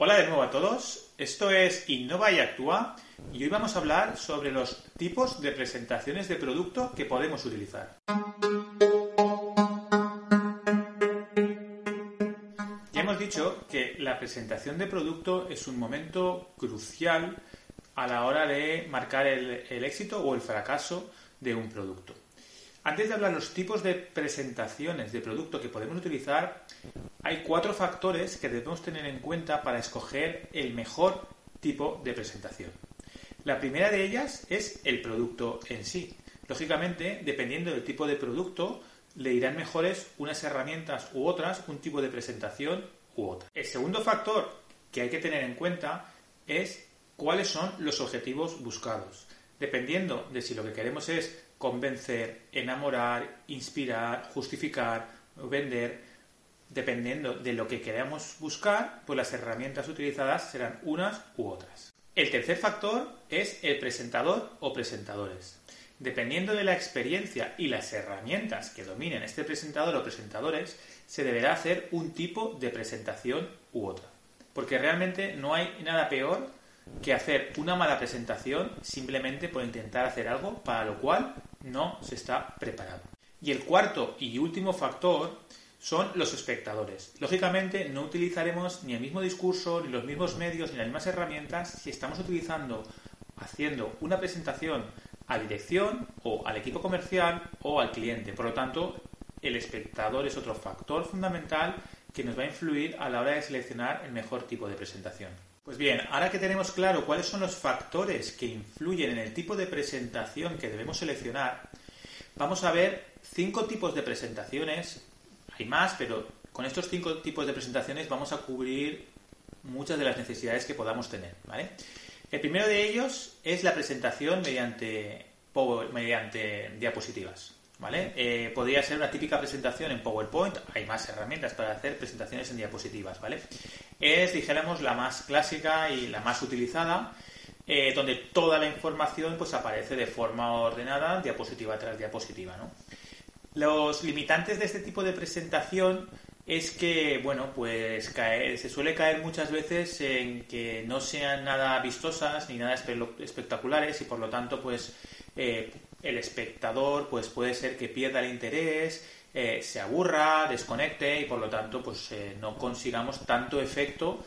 Hola de nuevo a todos. Esto es Innova y Actúa y hoy vamos a hablar sobre los tipos de presentaciones de producto que podemos utilizar. Ya hemos dicho que la presentación de producto es un momento crucial a la hora de marcar el, el éxito o el fracaso de un producto. Antes de hablar los tipos de presentaciones de producto que podemos utilizar, hay cuatro factores que debemos tener en cuenta para escoger el mejor tipo de presentación. La primera de ellas es el producto en sí. Lógicamente, dependiendo del tipo de producto, le irán mejores unas herramientas u otras, un tipo de presentación u otra. El segundo factor que hay que tener en cuenta es cuáles son los objetivos buscados. Dependiendo de si lo que queremos es convencer, enamorar, inspirar, justificar, vender, dependiendo de lo que queramos buscar, pues las herramientas utilizadas serán unas u otras. El tercer factor es el presentador o presentadores. Dependiendo de la experiencia y las herramientas que dominen este presentador o presentadores, se deberá hacer un tipo de presentación u otra. Porque realmente no hay nada peor que hacer una mala presentación simplemente por intentar hacer algo para lo cual no se está preparado. Y el cuarto y último factor son los espectadores. Lógicamente no utilizaremos ni el mismo discurso, ni los mismos medios, ni las mismas herramientas si estamos utilizando, haciendo una presentación a dirección o al equipo comercial o al cliente. Por lo tanto, el espectador es otro factor fundamental que nos va a influir a la hora de seleccionar el mejor tipo de presentación. Pues bien, ahora que tenemos claro cuáles son los factores que influyen en el tipo de presentación que debemos seleccionar, vamos a ver cinco tipos de presentaciones. Hay más, pero con estos cinco tipos de presentaciones vamos a cubrir muchas de las necesidades que podamos tener. ¿vale? El primero de ellos es la presentación mediante, mediante diapositivas. ¿Vale? Eh, podría ser una típica presentación en PowerPoint, hay más herramientas para hacer presentaciones en diapositivas, ¿vale? Es, dijéramos, la más clásica y la más utilizada, eh, donde toda la información pues aparece de forma ordenada, diapositiva tras diapositiva, ¿no? Los limitantes de este tipo de presentación es que, bueno, pues se suele caer muchas veces en que no sean nada vistosas ni nada espectaculares y por lo tanto, pues eh, el espectador pues puede ser que pierda el interés, eh, se aburra, desconecte y por lo tanto pues eh, no consigamos tanto efecto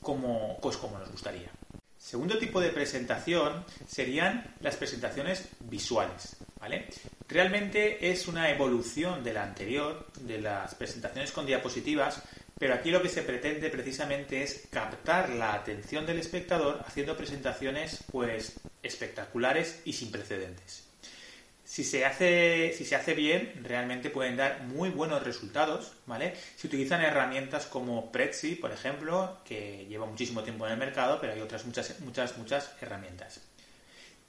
como, pues, como nos gustaría. Segundo tipo de presentación serían las presentaciones visuales. Realmente es una evolución de la anterior, de las presentaciones con diapositivas, pero aquí lo que se pretende precisamente es captar la atención del espectador haciendo presentaciones pues espectaculares y sin precedentes. Si se hace, si se hace bien, realmente pueden dar muy buenos resultados, ¿vale? Se utilizan herramientas como Prezi, por ejemplo, que lleva muchísimo tiempo en el mercado, pero hay otras muchas, muchas, muchas herramientas.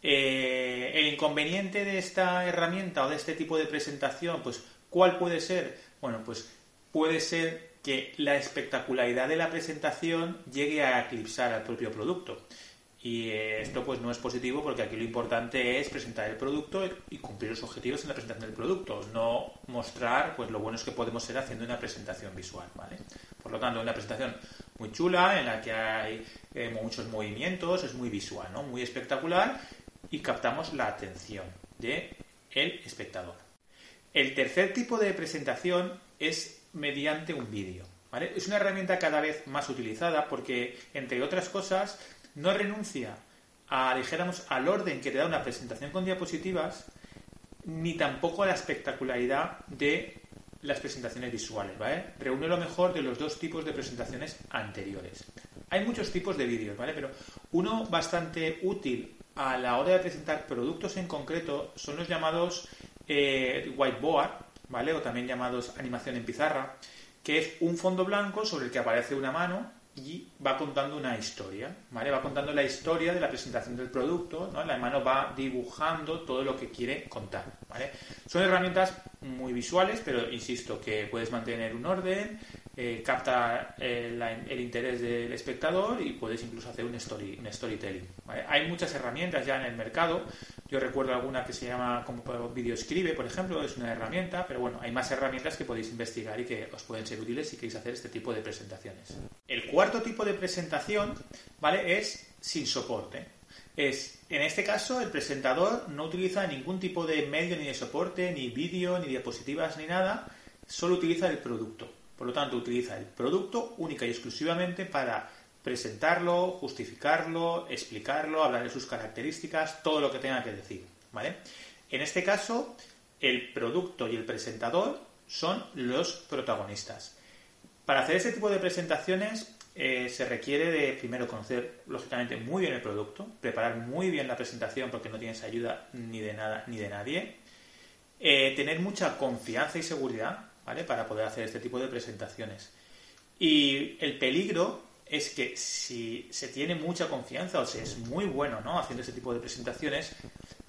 Eh, el inconveniente de esta herramienta o de este tipo de presentación, pues, ¿cuál puede ser? Bueno, pues puede ser que la espectacularidad de la presentación llegue a eclipsar al propio producto. Y eh, esto pues no es positivo porque aquí lo importante es presentar el producto y cumplir los objetivos en la presentación del producto, no mostrar pues lo buenos que podemos ser haciendo una presentación visual, ¿vale? Por lo tanto, una presentación muy chula en la que hay eh, muchos movimientos, es muy visual, ¿no? Muy espectacular y captamos la atención de el espectador. El tercer tipo de presentación es mediante un vídeo. Es una herramienta cada vez más utilizada porque, entre otras cosas, no renuncia a, al orden que te da una presentación con diapositivas, ni tampoco a la espectacularidad de las presentaciones visuales. Reúne lo mejor de los dos tipos de presentaciones anteriores. Hay muchos tipos de vídeos, ¿vale? Pero uno bastante útil a la hora de presentar productos en concreto son los llamados eh, whiteboard, ¿vale? O también llamados animación en pizarra, que es un fondo blanco sobre el que aparece una mano y va contando una historia, ¿vale? Va contando la historia de la presentación del producto, ¿no? La mano va dibujando todo lo que quiere contar. Son herramientas muy visuales, pero insisto que puedes mantener un orden, eh, capta eh, el interés del espectador y puedes incluso hacer un, story, un storytelling. Hay muchas herramientas ya en el mercado. Yo recuerdo alguna que se llama como Video Escribe, por ejemplo, es una herramienta, pero bueno, hay más herramientas que podéis investigar y que os pueden ser útiles si queréis hacer este tipo de presentaciones. El cuarto tipo de presentación, ¿vale? Es sin soporte. Es, en este caso, el presentador no utiliza ningún tipo de medio ni de soporte, ni vídeo, ni diapositivas, ni nada, solo utiliza el producto. Por lo tanto, utiliza el producto única y exclusivamente para presentarlo, justificarlo, explicarlo, hablar de sus características, todo lo que tenga que decir. En este caso, el producto y el presentador son los protagonistas. Para hacer este tipo de presentaciones eh, se requiere de primero conocer lógicamente muy bien el producto, preparar muy bien la presentación porque no tienes ayuda ni de nada ni de nadie, eh, tener mucha confianza y seguridad para poder hacer este tipo de presentaciones. Y el peligro es que si se tiene mucha confianza o se es muy bueno ¿no? haciendo este tipo de presentaciones,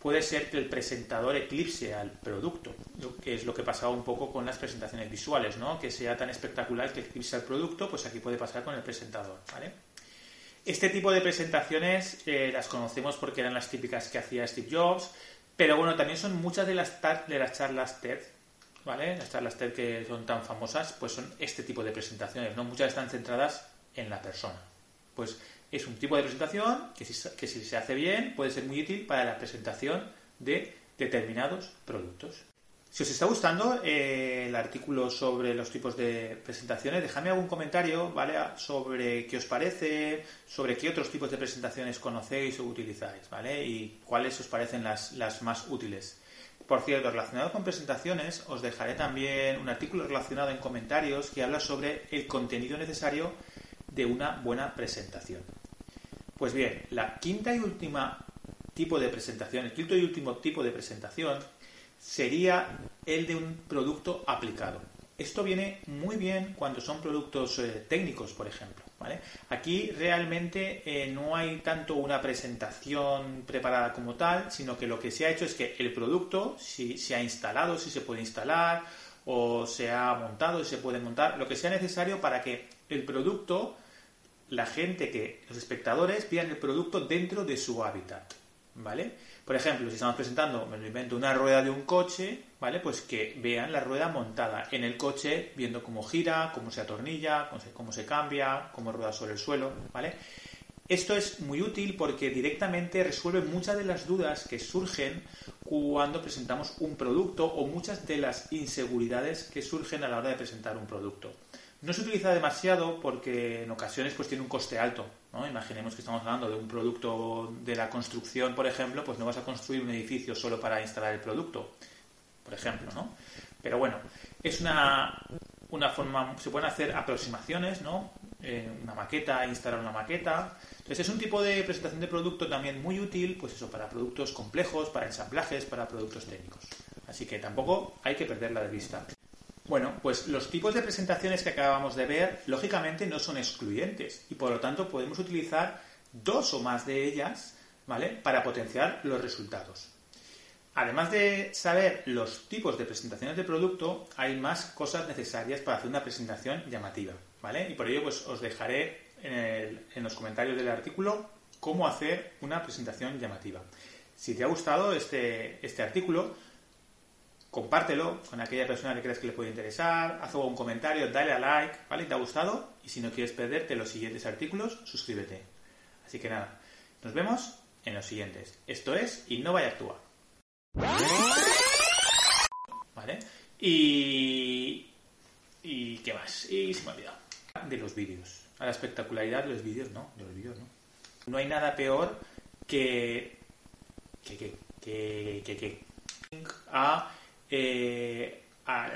puede ser que el presentador eclipse al producto, que es lo que pasaba un poco con las presentaciones visuales, ¿no? que sea tan espectacular que eclipse al producto, pues aquí puede pasar con el presentador. Este tipo de presentaciones eh, las conocemos porque eran las típicas que hacía Steve Jobs, pero bueno, también son muchas de las, de las charlas TED ¿vale? Las TED que son tan famosas, pues son este tipo de presentaciones, ¿no? Muchas están centradas en la persona. Pues es un tipo de presentación que si, que si se hace bien puede ser muy útil para la presentación de determinados productos. Si os está gustando eh, el artículo sobre los tipos de presentaciones, dejadme algún comentario, ¿vale? Sobre qué os parece, sobre qué otros tipos de presentaciones conocéis o utilizáis, ¿vale? Y cuáles os parecen las, las más útiles. Por cierto, relacionado con presentaciones, os dejaré también un artículo relacionado en comentarios que habla sobre el contenido necesario de una buena presentación. Pues bien, la quinta y última tipo de presentación, el quinto y último tipo de presentación sería el de un producto aplicado. Esto viene muy bien cuando son productos eh, técnicos, por ejemplo. Aquí realmente eh, no hay tanto una presentación preparada como tal, sino que lo que se ha hecho es que el producto, si se ha instalado, si se puede instalar, o se ha montado, si se puede montar, lo que sea necesario para que el producto, la gente que, los espectadores, vean el producto dentro de su hábitat. ¿Vale? Por ejemplo, si estamos presentando, me lo invento, una rueda de un coche, ¿vale? Pues que vean la rueda montada en el coche, viendo cómo gira, cómo se atornilla, cómo se, cambia, cómo rueda sobre el suelo, ¿vale? Esto es muy útil porque directamente resuelve muchas de las dudas que surgen cuando presentamos un producto o muchas de las inseguridades que surgen a la hora de presentar un producto. No se utiliza demasiado porque en ocasiones pues tiene un coste alto. ¿no? Imaginemos que estamos hablando de un producto de la construcción, por ejemplo, pues no vas a construir un edificio solo para instalar el producto, por ejemplo, ¿no? Pero bueno, es una, una forma, se pueden hacer aproximaciones, ¿no? Eh, una maqueta, instalar una maqueta. Entonces es un tipo de presentación de producto también muy útil, pues eso, para productos complejos, para ensamblajes, para productos técnicos. Así que tampoco hay que perderla de vista. Bueno, pues los tipos de presentaciones que acabamos de ver, lógicamente no son excluyentes y por lo tanto podemos utilizar dos o más de ellas, ¿vale? Para potenciar los resultados. Además de saber los tipos de presentaciones de producto, hay más cosas necesarias para hacer una presentación llamativa, ¿vale? Y por ello pues os dejaré en, los comentarios del artículo cómo hacer una presentación llamativa. Si te ha gustado este, este artículo, compártelo con aquella persona que creas que le puede interesar, haz un comentario, dale a like, ¿vale? ¿Te ha gustado? Y si no quieres perderte los siguientes artículos, suscríbete. Así que nada, nos vemos en los siguientes. Esto es Innova y Actúa. ¿Vale? Y... ¿Y qué más? Y se me ha olvidado. De los vídeos. A la espectacularidad de los vídeos, no. De los vídeos, no. No hay nada peor que... que... que... que... que... que a eh, a,